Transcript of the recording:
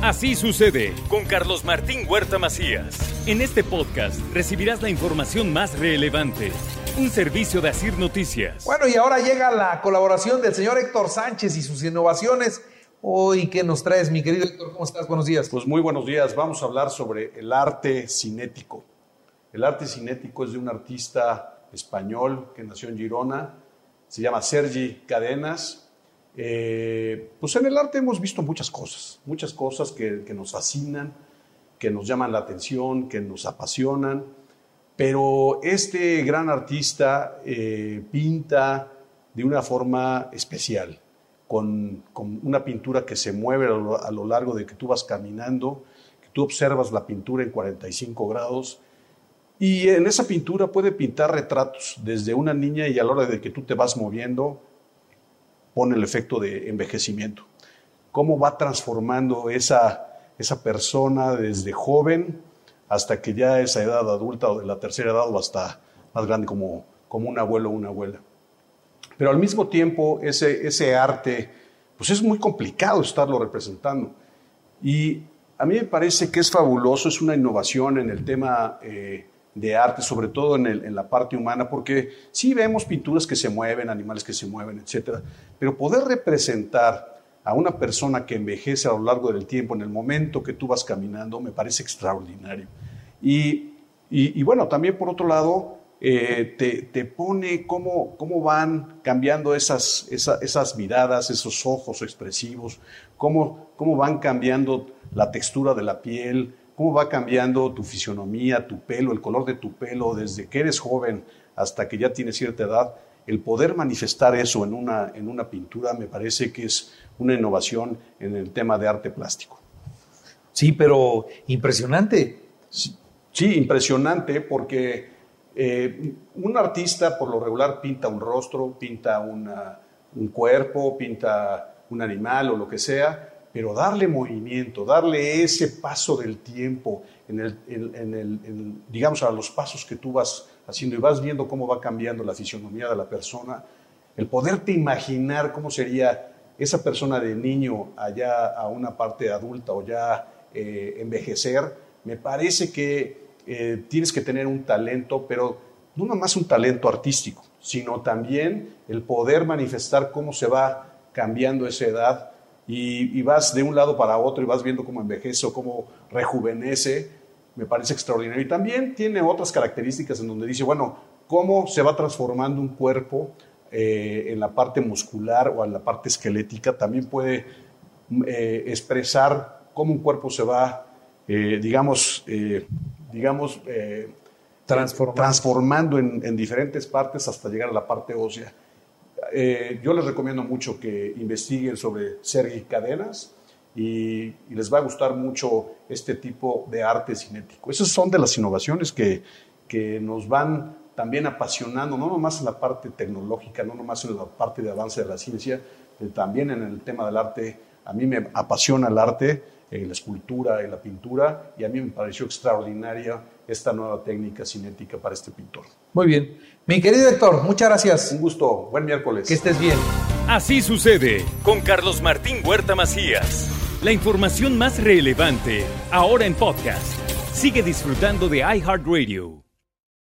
Así sucede con Carlos Martín Huerta Macías. En este podcast recibirás la información más relevante. Un servicio de Asir Noticias. Bueno, y ahora llega la colaboración del señor Héctor Sánchez y sus innovaciones. Hoy, ¿qué nos traes, mi querido Héctor? ¿Cómo estás? Buenos días. Pues muy buenos días. Vamos a hablar sobre el arte cinético. El arte cinético es de un artista español que nació en Girona. Se llama Sergi Cadenas eh, pues en el arte hemos visto muchas cosas, muchas cosas que, nos fascinan, que nos llaman la atención, que nos apasionan, pero este gran artista eh, pinta de una forma especial, con, una pintura que se mueve a lo, a lo, largo de que tú vas caminando, que tú observas la pintura en 45 grados, y en esa pintura puede pintar retratos desde una niña y a la hora de que tú te vas moviendo, pone el efecto de envejecimiento. Cómo va transformando esa, esa persona desde joven hasta que ya esa edad adulta o de la tercera edad o hasta más grande como, como un abuelo o una abuela. Pero al mismo tiempo ese, ese arte, pues es muy complicado estarlo representando. Y a mí me parece que es fabuloso, es una innovación en el tema eh, de arte, sobre todo en, la parte humana, porque sí vemos pinturas que se mueven, animales que se mueven, etcétera, pero poder representar a una persona que envejece a lo largo del tiempo, en el momento que tú vas caminando, me parece extraordinario. Y, y, bueno, también por otro lado, eh, te, te, pone cómo, cómo van cambiando esas, esas, esas, miradas, esos ojos expresivos, cómo, cómo van cambiando la textura de la piel, cómo va cambiando tu fisionomía, tu pelo, el color de tu pelo, desde que eres joven hasta que ya tienes cierta edad, el poder manifestar eso en una, en una pintura me parece que es una innovación en el tema de arte plástico. Sí, pero impresionante. Sí, impresionante porque eh, un artista por lo regular pinta un rostro, pinta un cuerpo, pinta un animal o lo que sea, pero darle movimiento, darle ese paso del tiempo, en el, digamos, a los pasos que tú vas haciendo y vas viendo cómo va cambiando la fisionomía de la persona, el poderte imaginar cómo sería esa persona de niño allá a una parte adulta o ya eh, envejecer, me parece que eh, tienes que tener un talento, pero no nomás un talento artístico, sino también el poder manifestar cómo se va cambiando esa edad y, vas de un lado para otro y vas viendo cómo envejece o cómo rejuvenece, me parece extraordinario. Y también tiene otras características en donde dice, bueno, cómo se va transformando un cuerpo eh, en la parte muscular o en la parte esquelética, también puede eh, expresar cómo un cuerpo se va, eh, digamos, digamos transformando, en diferentes partes hasta llegar a la parte ósea. Eh, yo les recomiendo mucho que investiguen sobre Sergi Cadenas y, les va a gustar mucho este tipo de arte cinético. Esas son de las innovaciones que, que nos van también apasionando, no nomás en la parte tecnológica, no nomás en la parte de avance de la ciencia, también en el tema del arte. A mí me apasiona el arte, eh, la escultura y la pintura, y a mí me pareció extraordinaria esta nueva técnica cinética para este pintor. Muy bien. Mi querido Héctor, muchas gracias. Un gusto. Buen miércoles. Que estés bien. Así sucede con Carlos Martín Huerta Macías. La información más relevante, ahora en podcast. Sigue disfrutando de iHeartRadio.